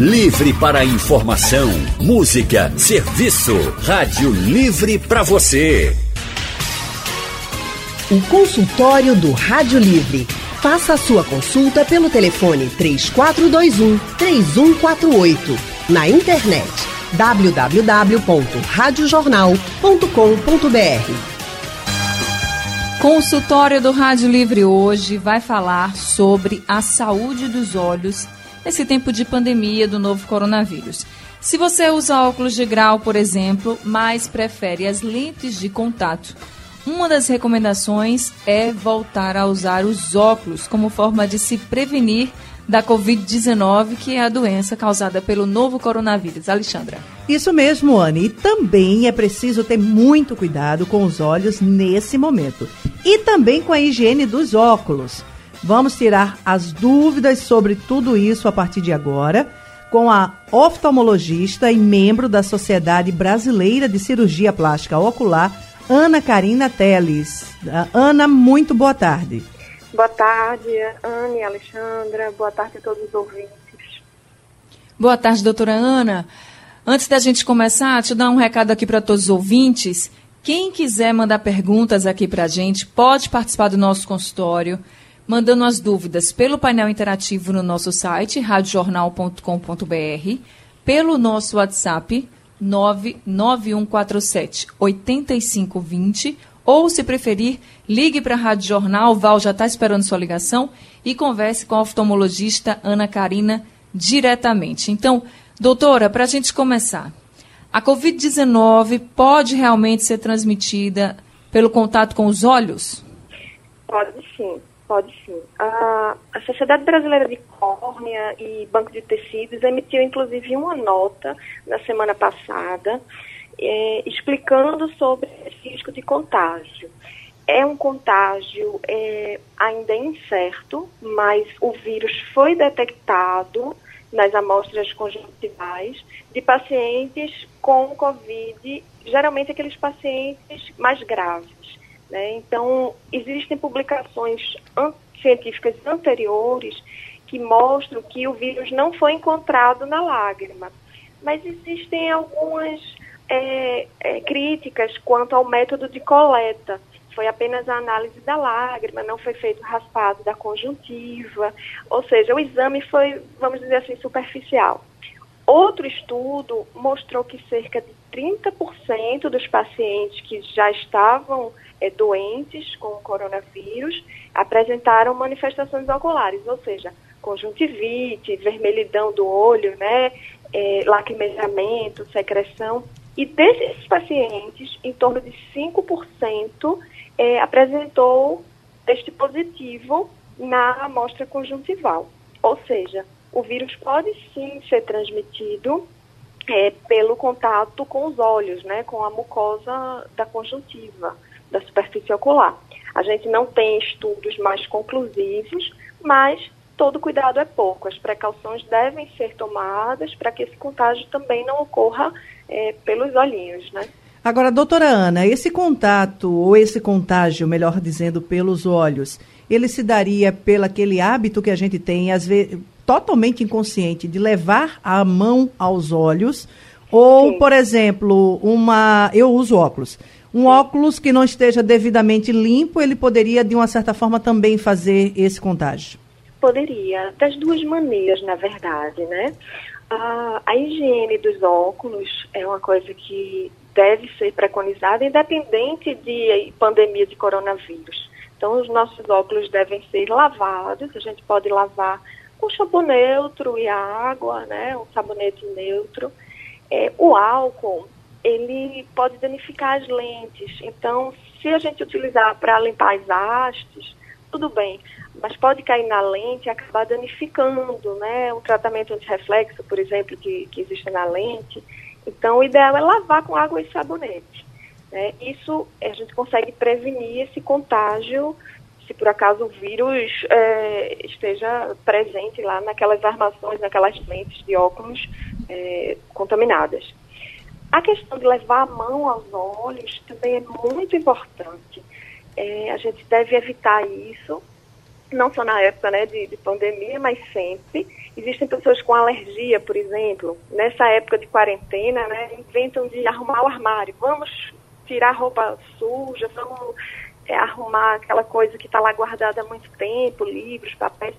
Livre para informação, música, serviço. Rádio Livre para você. O consultório do Rádio Livre. Faça a sua consulta pelo telefone 3421 3148. Na internet www.radiojornal.com.br. Consultório do Rádio Livre hoje vai falar sobre a saúde dos olhos nesse tempo de pandemia do novo coronavírus. Se você usa óculos de grau, por exemplo, mas prefere as lentes de contato, uma das recomendações é voltar a usar os óculos como forma de se prevenir da Covid-19, que é a doença causada pelo novo coronavírus. Alexandra. Isso mesmo, Anne. E também é preciso ter muito cuidado com os olhos nesse momento. E também com a higiene dos óculos. Vamos tirar as dúvidas sobre tudo isso a partir de agora com a oftalmologista e membro da Sociedade Brasileira de Cirurgia Plástica Ocular, Ana Karina Teles. Ana, muito boa tarde. Boa tarde, Anne, Alexandra. Boa tarde a todos os ouvintes. Boa tarde, doutora Ana. Antes da gente começar, deixa eu dar um recado aqui para todos os ouvintes. Quem quiser mandar perguntas aqui para a gente, pode participar do nosso consultório, mandando as dúvidas pelo painel interativo no nosso site, radiojornal.com.br, pelo nosso WhatsApp, 99147 8520 ou, se preferir, ligue para a Rádio Jornal, Val já está esperando sua ligação, e converse com a oftalmologista Ana Karina diretamente. Então, doutora, para a gente começar, a Covid-19 pode realmente ser transmitida pelo contato com os olhos? Pode sim, pode sim. A, a Sociedade Brasileira de Córnea e Banco de Tecidos emitiu, inclusive, uma nota na semana passada é, explicando sobre esse risco de contágio. É um contágio é, ainda incerto, mas o vírus foi detectado nas amostras conjuntivais de pacientes com Covid, geralmente aqueles pacientes mais graves. Né? Então, existem publicações an científicas anteriores que mostram que o vírus não foi encontrado na lágrima, mas existem algumas é, é, críticas quanto ao método de coleta. Foi apenas a análise da lágrima, não foi feito raspado da conjuntiva, ou seja, o exame foi, vamos dizer assim, superficial. Outro estudo mostrou que cerca de 30% dos pacientes que já estavam é, doentes com coronavírus apresentaram manifestações oculares, ou seja, conjuntivite, vermelhidão do olho, né, é, lacrimejamento, secreção. E desses pacientes, em torno de 5% é, apresentou teste positivo na amostra conjuntival. Ou seja, o vírus pode sim ser transmitido é, pelo contato com os olhos, né, com a mucosa da conjuntiva, da superfície ocular. A gente não tem estudos mais conclusivos, mas todo cuidado é pouco. As precauções devem ser tomadas para que esse contágio também não ocorra é, pelos olhinhos, né? Agora, doutora Ana, esse contato, ou esse contágio, melhor dizendo, pelos olhos, ele se daria pelo aquele hábito que a gente tem, às vezes, totalmente inconsciente, de levar a mão aos olhos, ou, Sim. por exemplo, uma. Eu uso óculos. Um óculos que não esteja devidamente limpo, ele poderia, de uma certa forma, também fazer esse contágio. Poderia, das duas maneiras, na verdade, né? A, a higiene dos óculos é uma coisa que deve ser preconizada, independente de pandemia de coronavírus. Então, os nossos óculos devem ser lavados, a gente pode lavar com shampoo neutro e água, né? Um sabonete neutro. É, o álcool, ele pode danificar as lentes. Então, se a gente utilizar para limpar as hastes, tudo bem mas pode cair na lente e acabar danificando, né? O tratamento anti-reflexo, por exemplo, que, que existe na lente. Então, o ideal é lavar com água e sabonete. Né? Isso a gente consegue prevenir esse contágio se por acaso o vírus é, esteja presente lá naquelas armações, naquelas lentes de óculos é, contaminadas. A questão de levar a mão aos olhos também é muito importante. É, a gente deve evitar isso não só na época né, de, de pandemia, mas sempre. Existem pessoas com alergia, por exemplo, nessa época de quarentena, né, inventam de arrumar o armário. Vamos tirar roupa suja, vamos é, arrumar aquela coisa que está lá guardada há muito tempo, livros, papéis.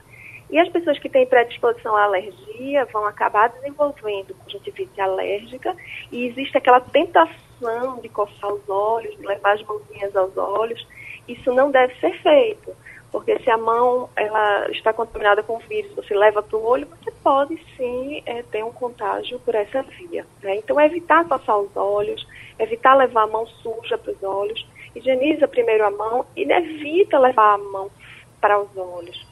E as pessoas que têm predisposição à alergia vão acabar desenvolvendo conjuntivite alérgica e existe aquela tentação de coçar os olhos, de levar as mãozinhas aos olhos. Isso não deve ser feito, porque se a mão ela está contaminada com vírus, você leva para o olho, você pode sim é, ter um contágio por essa via. Né? Então, é evitar coçar os olhos, evitar levar a mão suja para os olhos, higieniza primeiro a mão e evita levar a mão para os olhos.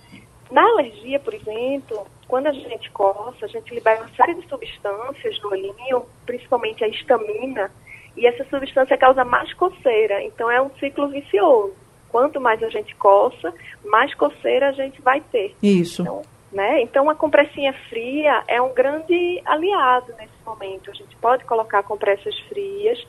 Na alergia, por exemplo, quando a gente coça, a gente libera uma série de substâncias no olhinho, principalmente a histamina, e essa substância causa mais coceira. Então é um ciclo vicioso. Quanto mais a gente coça, mais coceira a gente vai ter. Isso. Então, né? então a compressinha fria é um grande aliado nesse momento. A gente pode colocar compressas frias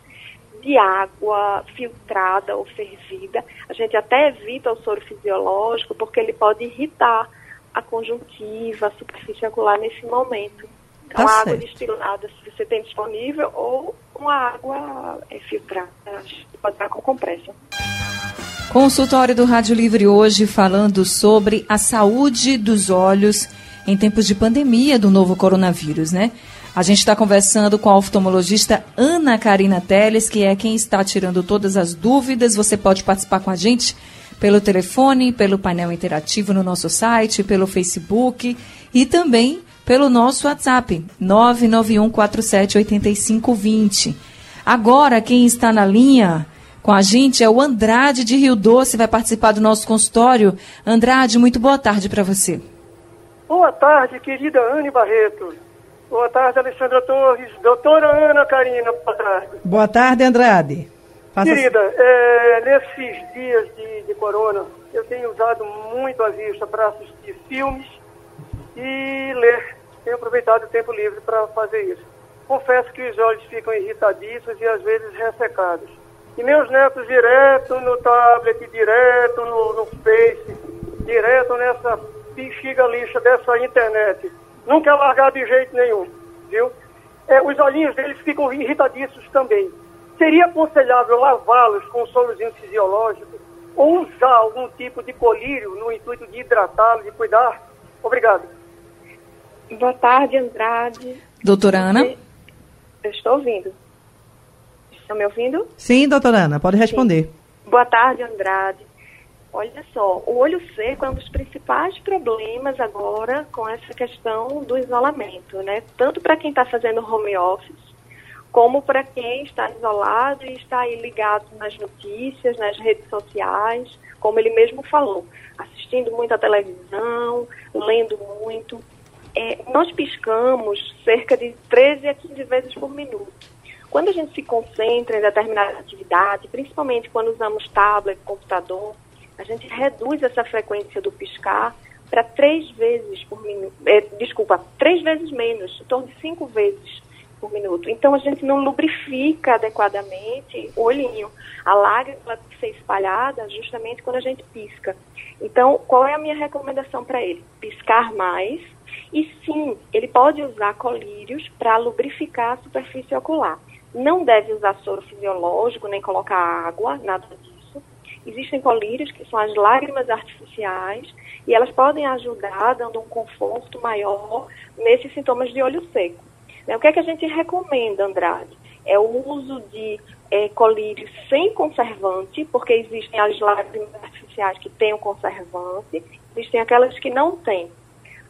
de água filtrada ou fervida. A gente até evita o soro fisiológico porque ele pode irritar a conjuntiva, a superfície ocular nesse momento. Então, tá água destilada, se você tem disponível, ou uma água é, filtrada, pode estar com compressa. Consultório do Rádio Livre hoje falando sobre a saúde dos olhos em tempos de pandemia do novo coronavírus, né? A gente está conversando com a oftalmologista Ana Karina Teles, que é quem está tirando todas as dúvidas. Você pode participar com a gente pelo telefone, pelo painel interativo no nosso site, pelo Facebook e também pelo nosso WhatsApp, 991478520. Agora, quem está na linha com a gente é o Andrade de Rio Doce, vai participar do nosso consultório. Andrade, muito boa tarde para você. Boa tarde, querida Anne Barreto. Boa tarde, Alexandra Torres. Doutora Ana Karina, boa tarde. Boa tarde, Andrade. Faça... Querida, é, nesses dias de, de corona, eu tenho usado muito a vista para assistir filmes e ler. Tenho aproveitado o tempo livre para fazer isso. Confesso que os olhos ficam irritadiços e às vezes ressecados. E meus netos direto no tablet, direto no, no Face, direto nessa bexiga lixa dessa internet não quer largar de jeito nenhum, viu? É, os olhinhos deles ficam irritadiços também. Seria aconselhável lavá-los com sorozinho fisiológico ou usar algum tipo de colírio no intuito de hidratá-los, de cuidar? Obrigado. Boa tarde, Andrade. Doutora Ana? Eu estou ouvindo. Estão me ouvindo? Sim, doutora Ana, pode responder. Sim. Boa tarde, Andrade. Olha só, o olho seco é um dos principais problemas agora com essa questão do isolamento, né? Tanto para quem está fazendo home office, como para quem está isolado e está aí ligado nas notícias, nas redes sociais, como ele mesmo falou, assistindo muito à televisão, lendo muito. É, nós piscamos cerca de 13 a 15 vezes por minuto. Quando a gente se concentra em determinada atividade, principalmente quando usamos tablet, computador, a gente reduz essa frequência do piscar para três vezes por minuto, é, desculpa, três vezes menos, em torno de cinco vezes por minuto. Então a gente não lubrifica adequadamente o olhinho. A lágrima tem que ser espalhada justamente quando a gente pisca. Então, qual é a minha recomendação para ele? Piscar mais. E sim, ele pode usar colírios para lubrificar a superfície ocular. Não deve usar soro fisiológico, nem colocar água, nada disso Existem colírios, que são as lágrimas artificiais, e elas podem ajudar, dando um conforto maior nesses sintomas de olho seco. Né, o que é que a gente recomenda, Andrade? É o uso de é, colírios sem conservante, porque existem as lágrimas artificiais que têm o conservante, existem aquelas que não têm.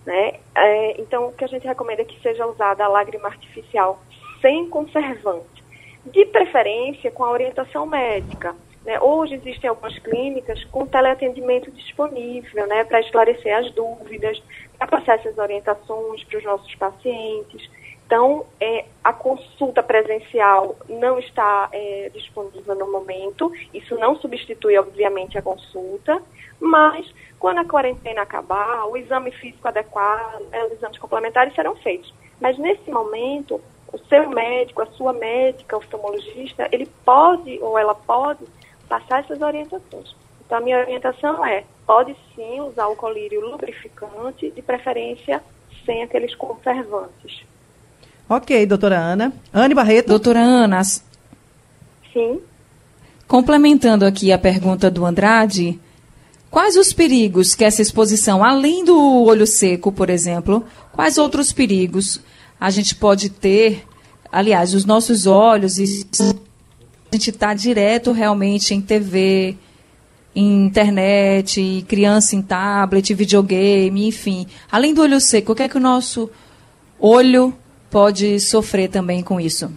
Né? É, então, o que a gente recomenda é que seja usada a lágrima artificial sem conservante, de preferência com a orientação médica. Né? Hoje existem algumas clínicas com teleatendimento disponível né, para esclarecer as dúvidas, para passar essas orientações para os nossos pacientes. Então, é, a consulta presencial não está é, disponível no momento, isso não substitui, obviamente, a consulta, mas quando a quarentena acabar, o exame físico adequado, né, os exames complementares serão feitos. Mas nesse momento, o seu médico, a sua médica, oftalmologista, ele pode ou ela pode passar essas orientações. Então, a minha orientação é, pode sim usar o colírio lubrificante, de preferência sem aqueles conservantes. Ok, doutora Ana. Anne Barreto. Doutora Ana, Sim. complementando aqui a pergunta do Andrade, quais os perigos que essa exposição, além do olho seco, por exemplo, quais outros perigos a gente pode ter? Aliás, os nossos olhos, e a gente está direto realmente em TV, em internet, criança em tablet, videogame, enfim. Além do olho seco, o que é que o nosso olho pode sofrer também com isso?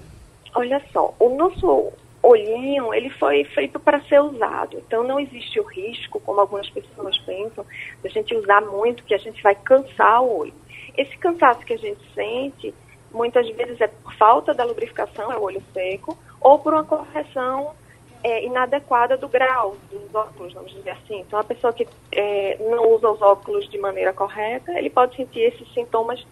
Olha só, o nosso olhinho, ele foi feito para ser usado. Então não existe o risco, como algumas pessoas pensam, de a gente usar muito, que a gente vai cansar o olho. Esse cansaço que a gente sente, muitas vezes é por falta da lubrificação, é o olho seco, ou por uma correção é, inadequada do grau dos óculos, vamos dizer assim. Então, a pessoa que é, não usa os óculos de maneira correta, ele pode sentir esses sintomas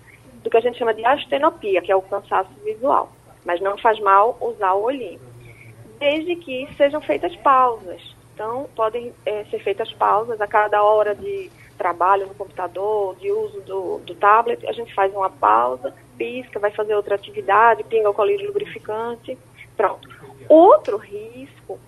do que a gente chama de astenopia, que é o cansaço visual. Mas não faz mal usar o olhinho. Desde que sejam feitas pausas. Então, podem é, ser feitas pausas a cada hora de trabalho no computador, de uso do, do tablet, a gente faz uma pausa, pisca, vai fazer outra atividade, pinga o colírio lubrificante, pronto. Outro risco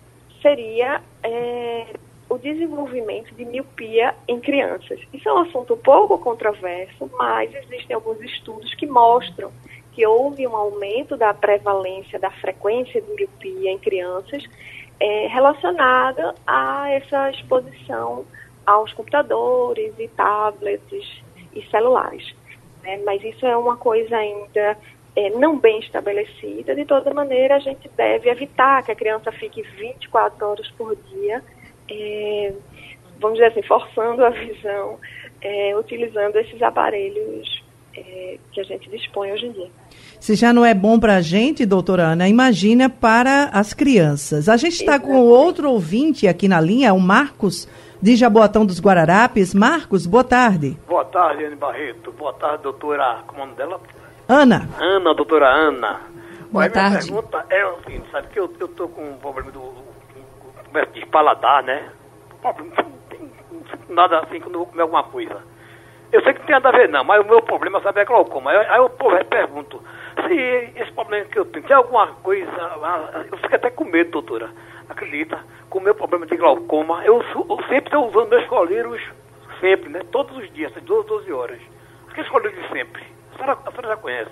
seria é, o desenvolvimento de miopia em crianças. Isso é um assunto pouco controverso, mas existem alguns estudos que mostram que houve um aumento da prevalência, da frequência de miopia em crianças é, relacionada a essa exposição aos computadores e tablets e celulares. Né? Mas isso é uma coisa ainda é, não bem estabelecida. De toda maneira, a gente deve evitar que a criança fique 24 horas por dia, é, vamos dizer assim, forçando a visão, é, utilizando esses aparelhos é, que a gente dispõe hoje em dia. Se já não é bom para a gente, doutora Ana, imagina para as crianças. A gente está com outro ouvinte aqui na linha, o Marcos de Jaboatão dos Guararapes. Marcos, boa tarde. Boa tarde, Anne Barreto. Boa tarde, doutora. Como é o nome dela? Ana. Ana, doutora Ana. Boa Olha, tarde. Minha pergunta é o seguinte, sabe que eu, eu tô com um problema do, do, de paladar, né? Nada assim quando eu vou comer alguma coisa. Eu sei que não tem nada a ver não, mas o meu problema, sabe, é glaucoma. Aí, aí eu pô, eu pergunto, se esse problema que eu tenho, tem alguma coisa, ah, eu fico até com medo, doutora. Acredita, com o meu problema de glaucoma, eu, eu sempre estou usando meus colírios, sempre, né? Todos os dias, às 12, 12 horas. Aqueles colírios de sempre. A senhora, a senhora já conhece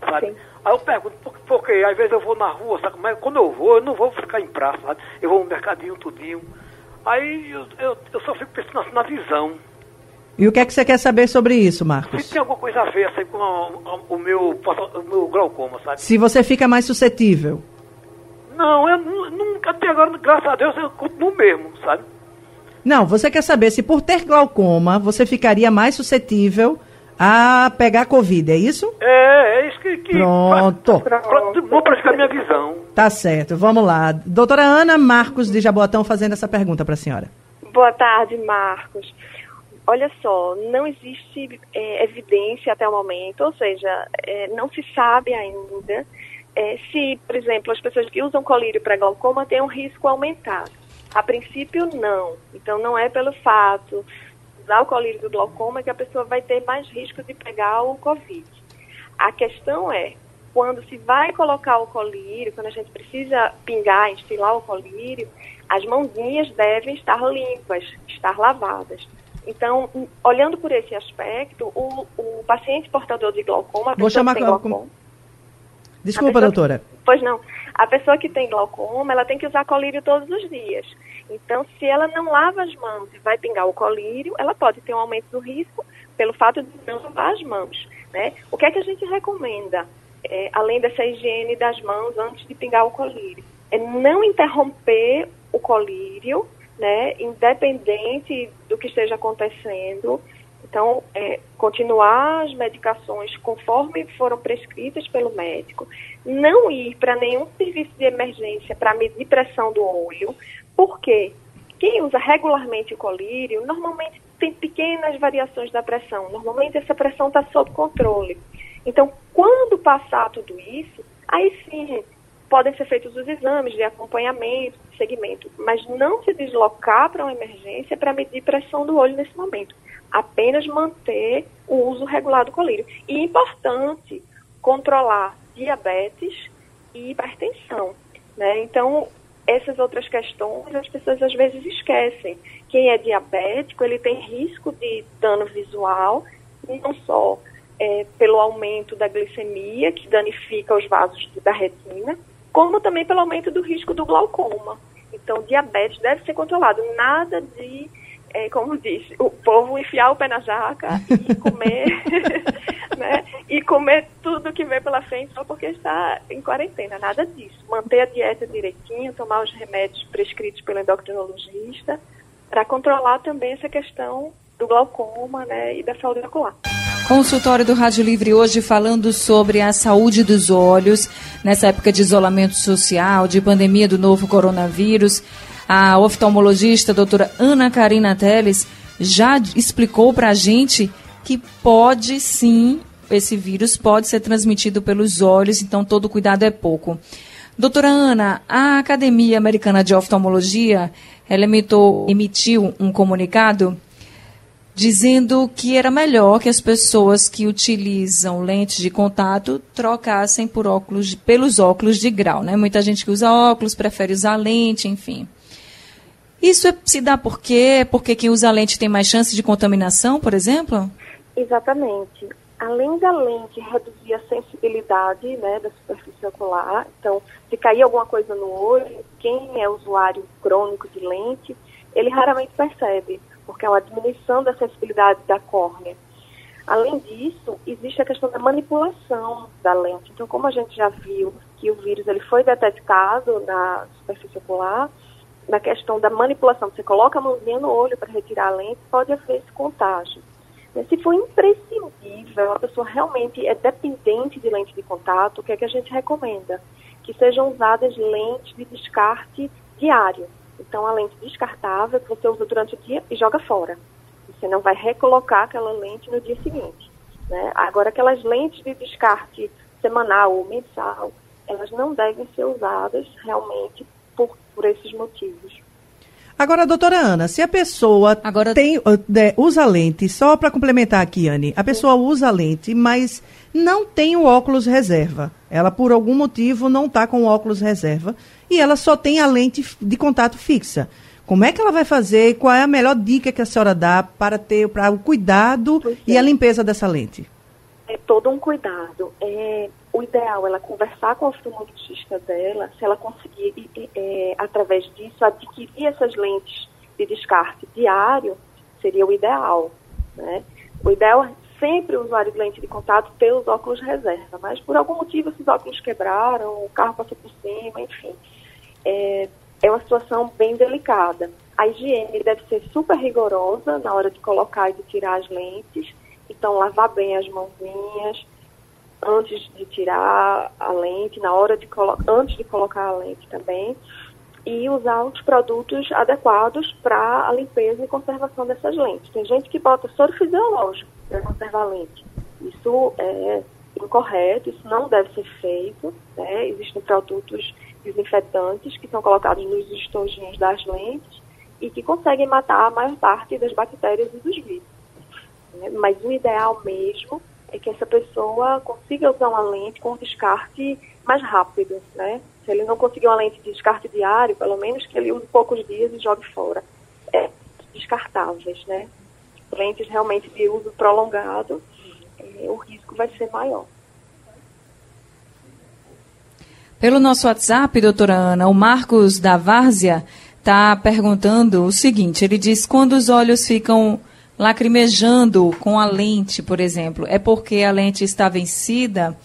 sabe? Sim. Aí eu pergunto, por, porque às vezes eu vou na rua, sabe? Mas quando eu vou, eu não vou ficar em praça, sabe? Eu vou no mercadinho, tudinho. Aí eu, eu, eu só fico pensando assim, na visão. E o que é que você quer saber sobre isso, Se Marcos? tem alguma coisa a ver assim, com a- a- o, meu, o meu glaucoma, sabe? Se você fica mais suscetível. Não, eu nu- nunca até agora, graças a Deus, eu continuo mesmo, sabe? Não, você quer saber se por ter glaucoma você ficaria mais suscetível a pegar Covid, é isso? É, é isso que. que Pronto. Pra, pra, vou praticar minha visão. Tá certo, vamos lá. Doutora Ana Marcos de Jaboatão fazendo essa pergunta para a senhora. Boa tarde, Marcos. Olha só, não existe é, evidência até o momento, ou seja, é, não se sabe ainda é, se, por exemplo, as pessoas que usam colírio para glaucoma têm um risco aumentado. A princípio, não. Então, não é pelo fato o colírio do glaucoma que a pessoa vai ter mais risco de pegar o Covid. A questão é, quando se vai colocar o colírio, quando a gente precisa pingar, instilar o colírio, as mãozinhas devem estar limpas, estar lavadas. Então, olhando por esse aspecto, o, o paciente portador de glaucoma, Vou chamar que glaucoma. glaucoma, Desculpa, doutora. Pois não. A pessoa que tem glaucoma, ela tem que usar colírio todos os dias. Então, se ela não lava as mãos e vai pingar o colírio, ela pode ter um aumento do risco pelo fato de não lavar as mãos. Né? O que é que a gente recomenda, é, além dessa higiene das mãos antes de pingar o colírio? É não interromper o colírio, né, independente do que esteja acontecendo. Então, é, continuar as medicações conforme foram prescritas pelo médico, não ir para nenhum serviço de emergência para medir pressão do olho, porque quem usa regularmente o colírio normalmente tem pequenas variações da pressão, normalmente essa pressão está sob controle. Então, quando passar tudo isso, aí sim podem ser feitos os exames de acompanhamento, de segmento, mas não se deslocar para uma emergência para medir pressão do olho nesse momento. apenas manter o uso regular do colírio. E importante controlar diabetes e hipertensão. Né? Então, essas outras questões as pessoas às vezes esquecem. Quem é diabético, ele tem risco de dano visual, não só é, pelo aumento da glicemia, que danifica os vasos da retina, como também pelo aumento do risco do glaucoma. Então, diabetes deve ser controlado. Nada de, é, como disse, o povo enfiar o pé na jaca e comer, né? E comer tudo que vem pela frente só porque está em quarentena. Nada disso. Manter a dieta direitinho, tomar os remédios prescritos pelo endocrinologista, para controlar também essa questão do glaucoma né, e da saúde ocular. Consultório do Rádio Livre hoje falando sobre a saúde dos olhos nessa época de isolamento social, de pandemia do novo coronavírus. A oftalmologista a doutora Ana Karina Teles já explicou para a gente que pode sim, esse vírus pode ser transmitido pelos olhos, então todo cuidado é pouco. Doutora Ana, a Academia Americana de Oftalmologia, ela emitou, emitiu um comunicado dizendo que era melhor que as pessoas que utilizam lentes de contato trocassem por óculos, pelos óculos de grau, né? Muita gente que usa óculos prefere usar lente, enfim. Isso é, se dá por quê? Porque quem usa lente tem mais chance de contaminação, por exemplo? Exatamente. Além da lente reduzir a sensibilidade né, da superfície ocular, então, se cair alguma coisa no olho, quem é usuário crônico de lente, ele raramente percebe porque é uma diminuição da sensibilidade da córnea. Além disso, existe a questão da manipulação da lente. Então, como a gente já viu que o vírus ele foi detectado na superfície ocular, na questão da manipulação, você coloca a mãozinha no olho para retirar a lente, pode haver esse contágio. Se for imprescindível, a pessoa realmente é dependente de lente de contato, o que é que a gente recomenda? Que sejam usadas lentes de descarte diário. Então, a lente descartável que você usa durante o dia e joga fora. Você não vai recolocar aquela lente no dia seguinte. Né? Agora, aquelas lentes de descarte semanal ou mensal, elas não devem ser usadas realmente por, por esses motivos. Agora, doutora Ana, se a pessoa Agora... tem, usa lente, só para complementar aqui, Anne, a pessoa usa lente, mas não tem o óculos reserva. Ela, por algum motivo, não está com o óculos reserva e ela só tem a lente de contato fixa. Como é que ela vai fazer? Qual é a melhor dica que a senhora dá para ter para o cuidado é. e a limpeza dessa lente? É todo um cuidado. É, o ideal é ela conversar com o oftalmologista dela, se ela conseguir, é, através disso, adquirir essas lentes de descarte diário, seria o ideal. Né? O ideal é sempre o usuário de lente de contato ter os óculos reserva, mas por algum motivo esses óculos quebraram, o carro passou por cima, enfim é, é uma situação bem delicada. A higiene deve ser super rigorosa na hora de colocar e de tirar as lentes. Então, lavar bem as mãozinhas antes de tirar a lente, na hora de antes de colocar a lente também. E usar os produtos adequados para a limpeza e conservação dessas lentes. Tem gente que bota soro fisiológico para conservar a lente. Isso é incorreto, isso não deve ser feito. Né? Existem produtos desinfetantes que são colocados nos estojinhos das lentes e que conseguem matar a maior parte das bactérias e dos vírus. Né? Mas o ideal mesmo é que essa pessoa consiga usar uma lente com descarte mais rápido, né? Se ele não conseguir uma lente de descarte diário, pelo menos que ele use poucos dias e jogue fora. É, descartáveis, né? Lentes realmente de uso prolongado, é, o risco vai ser maior. Pelo nosso WhatsApp, doutora Ana, o Marcos da Várzea está perguntando o seguinte: ele diz, quando os olhos ficam lacrimejando com a lente, por exemplo, é porque a lente está vencida?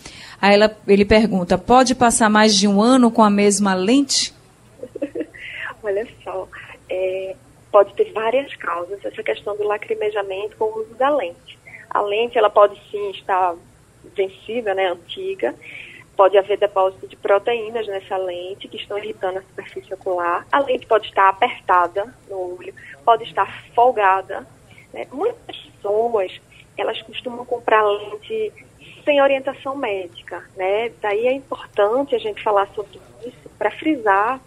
Aí ela, ele pergunta: pode passar mais de um ano com a mesma lente? Olha só, é, pode ter várias causas essa questão do lacrimejamento com o uso da lente. A lente ela pode sim estar vencida, né, antiga, Pode haver depósito de proteínas nessa lente que estão irritando a superfície ocular. A lente pode estar apertada no olho, pode estar folgada. Né? Muitas pessoas, elas costumam comprar lente sem orientação médica, né? Daí é importante a gente falar sobre isso para frisar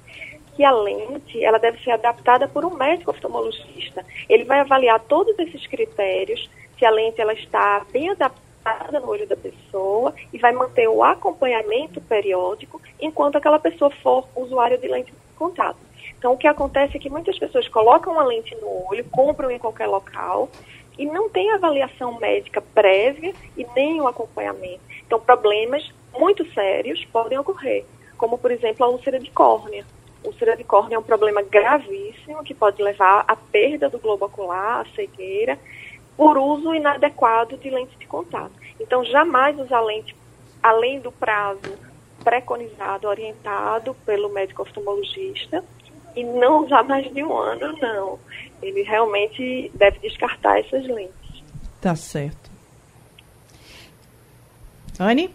que a lente ela deve ser adaptada por um médico oftalmologista. Ele vai avaliar todos esses critérios, se a lente ela está bem adaptada no olho da pessoa e vai manter o acompanhamento periódico enquanto aquela pessoa for usuária de lente de contato. Então, o que acontece é que muitas pessoas colocam uma lente no olho, compram em qualquer local e não tem avaliação médica prévia e nem o acompanhamento. Então, problemas muito sérios podem ocorrer, como, por exemplo, a úlcera de córnea. Úlcera de córnea é um problema gravíssimo que pode levar à perda do globo ocular, à cegueira, por uso inadequado de lente de contato. Então, jamais usar lente além do prazo preconizado, orientado pelo médico oftalmologista, e não usar mais de um ano, não. Ele realmente deve descartar essas lentes. Tá certo. Anne?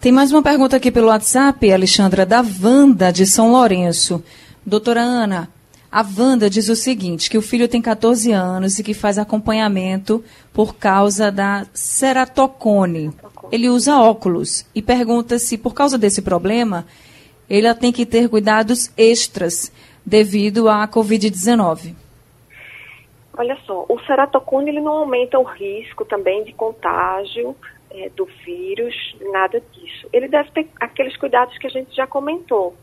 Tem mais uma pergunta aqui pelo WhatsApp, Alexandra, da Wanda de São Lourenço. Doutora Ana, a Wanda diz o seguinte, que o filho tem 14 anos e que faz acompanhamento por causa da ceratocone. Ele usa óculos e pergunta se, por causa desse problema, ele tem que ter cuidados extras devido à Covid-19. Olha só, o ceratocone ele não aumenta o risco também de contágio é, do vírus, nada disso. Ele deve ter aqueles cuidados que a gente já comentou,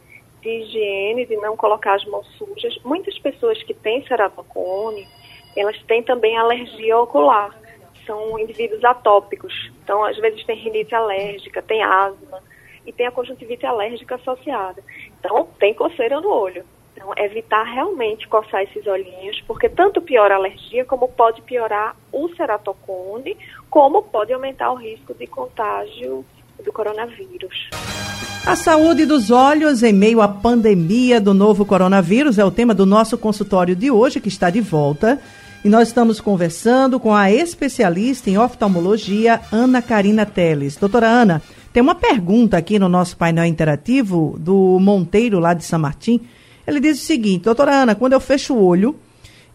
de higiene, de não colocar as mãos sujas. Muitas pessoas que têm ceratocone, elas têm também alergia ocular. São indivíduos atópicos. Então, às vezes tem rinite alérgica, tem asma e tem a conjuntivite alérgica associada. Então, tem coceira no olho. Então, evitar realmente coçar esses olhinhos, porque tanto piora a alergia, como pode piorar o ceratocone, como pode aumentar o risco de contágio do coronavírus. A saúde dos olhos em meio à pandemia do novo coronavírus é o tema do nosso consultório de hoje, que está de volta. E nós estamos conversando com a especialista em oftalmologia, Ana Karina Teles. Doutora Ana, tem uma pergunta aqui no nosso painel interativo do Monteiro, lá de São Martim. Ele diz o seguinte: Doutora Ana, quando eu fecho o olho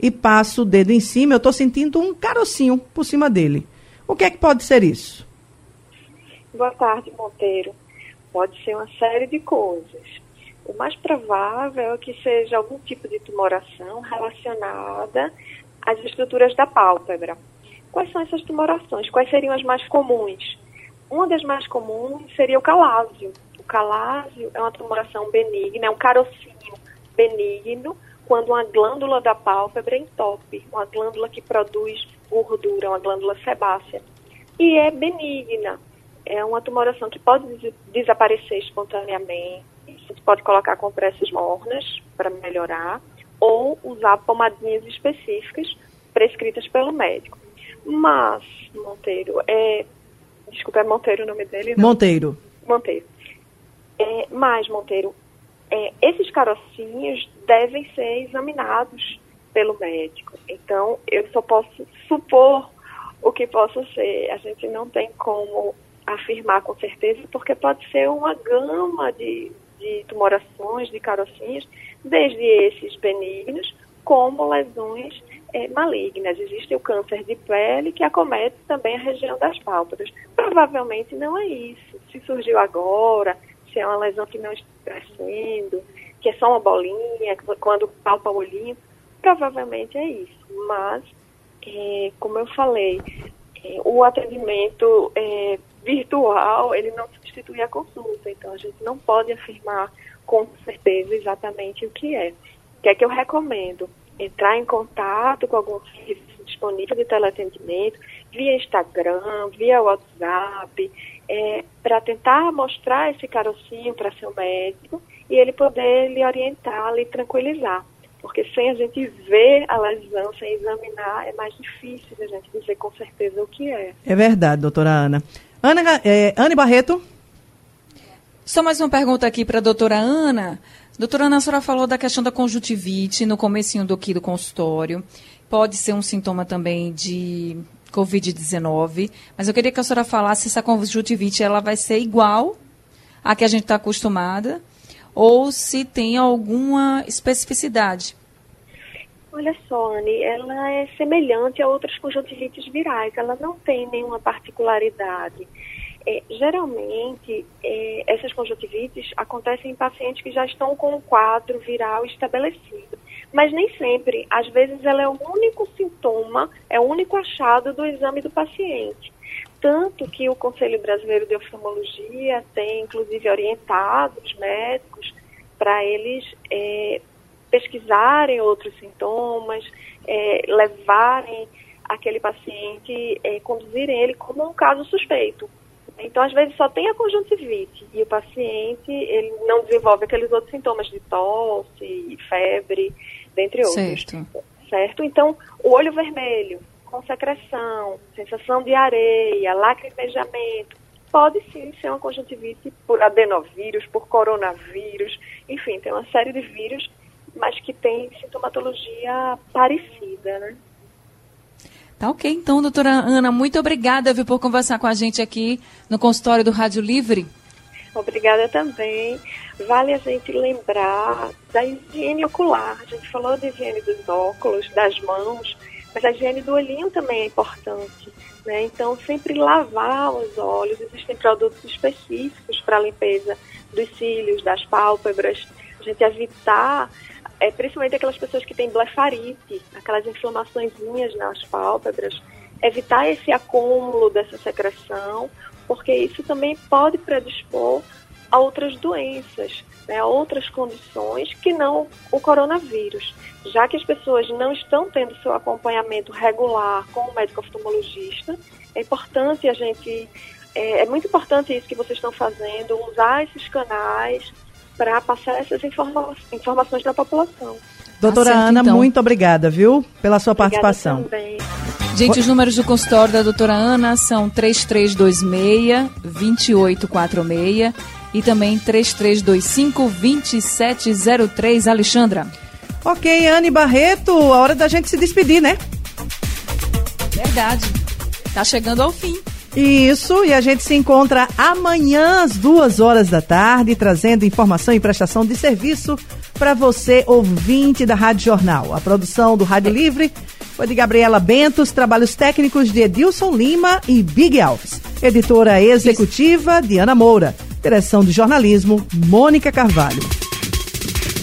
e passo o dedo em cima, eu estou sentindo um carocinho por cima dele. O que é que pode ser isso? Boa tarde, Monteiro. Pode ser uma série de coisas. O mais provável é que seja algum tipo de tumoração relacionada às estruturas da pálpebra. Quais são essas tumorações? Quais seriam as mais comuns? Uma das mais comuns seria o calásio. O calásio é uma tumoração benigna, é um carocinho benigno, quando uma glândula da pálpebra entope, uma glândula que produz gordura, uma glândula sebácea. E é benigna. É uma tumoração que pode des desaparecer espontaneamente. Gente pode colocar compressas mornas para melhorar ou usar pomadinhas específicas prescritas pelo médico. Mas, Monteiro, é, Desculpa, é Monteiro o nome dele? Não? Monteiro. Monteiro. É, mas, Monteiro, é, esses carocinhos devem ser examinados pelo médico. Então, eu só posso supor o que possa ser. A gente não tem como afirmar com certeza, porque pode ser uma gama de, de tumorações, de carocinhos, desde esses benignos, como lesões é, malignas. Existe o câncer de pele que acomete também a região das pálpebras. Provavelmente não é isso. Se surgiu agora, se é uma lesão que não está crescendo, que é só uma bolinha, quando palpa o olhinho, provavelmente é isso. Mas, é, como eu falei, é, o atendimento é, virtual, ele não substitui a consulta, então a gente não pode afirmar com certeza exatamente o que é. O que é que eu recomendo? Entrar em contato com algum serviço disponível de teleatendimento, via Instagram, via WhatsApp, é, para tentar mostrar esse carocinho para seu médico e ele poder lhe orientar, lhe tranquilizar. Porque sem a gente ver a lesão, sem examinar, é mais difícil a gente dizer com certeza o que é. É verdade, doutora Ana. Ana, é, Ana Barreto? Só mais uma pergunta aqui para a doutora Ana. Doutora Ana, a senhora falou da questão da conjuntivite no comecinho do aqui do consultório. Pode ser um sintoma também de Covid-19, mas eu queria que a senhora falasse se essa conjuntivite ela vai ser igual à que a gente está acostumada ou se tem alguma especificidade. Olha só, Anne, ela é semelhante a outras conjuntivites virais, ela não tem nenhuma particularidade. É, geralmente, é, essas conjuntivites acontecem em pacientes que já estão com um quadro viral estabelecido. Mas nem sempre. Às vezes, ela é o único sintoma, é o único achado do exame do paciente. Tanto que o Conselho Brasileiro de Oftalmologia tem, inclusive, orientado os médicos para eles é, pesquisarem outros sintomas, é, levarem aquele paciente, é, conduzirem ele como um caso suspeito. Então, às vezes, só tem a conjuntivite e o paciente ele não desenvolve aqueles outros sintomas de tosse, febre, dentre outros. Certo. Certo? Então, o olho vermelho, com secreção, sensação de areia, lacrimejamento, pode sim ser uma conjuntivite por adenovírus, por coronavírus, enfim, tem uma série de vírus, mas que tem sintomatologia parecida, né? Tá ok, então, doutora Ana, muito obrigada viu, por conversar com a gente aqui no consultório do Rádio Livre. Obrigada também. Vale a gente lembrar da higiene ocular. A gente falou da higiene dos óculos, das mãos, mas a higiene do olhinho também é importante. Né? Então, sempre lavar os olhos. Existem produtos específicos para a limpeza dos cílios, das pálpebras. A gente evitar, é, principalmente aquelas pessoas que têm blefarite, aquelas inflamações nas pálpebras, evitar esse acúmulo dessa secreção, porque isso também pode predispor a outras doenças, né, a outras condições que não o coronavírus. Já que as pessoas não estão tendo seu acompanhamento regular com o médico oftalmologista, é importante a gente, é, é muito importante isso que vocês estão fazendo, usar esses canais para passar essas informa informações para a população. Doutora tá Ana, então. muito obrigada, viu, pela sua obrigada participação. Também. Gente, os números do consultório da doutora Ana são 3326-2846 e também 3325-2703. Alexandra. Ok, Anne Barreto, a hora da gente se despedir, né? Verdade. Tá chegando ao fim. Isso, e a gente se encontra amanhã às duas horas da tarde, trazendo informação e prestação de serviço para você, ouvinte da Rádio Jornal. A produção do Rádio Livre foi de Gabriela Bentos, trabalhos técnicos de Edilson Lima e Big Alves. Editora executiva, Diana Moura. Direção de jornalismo, Mônica Carvalho.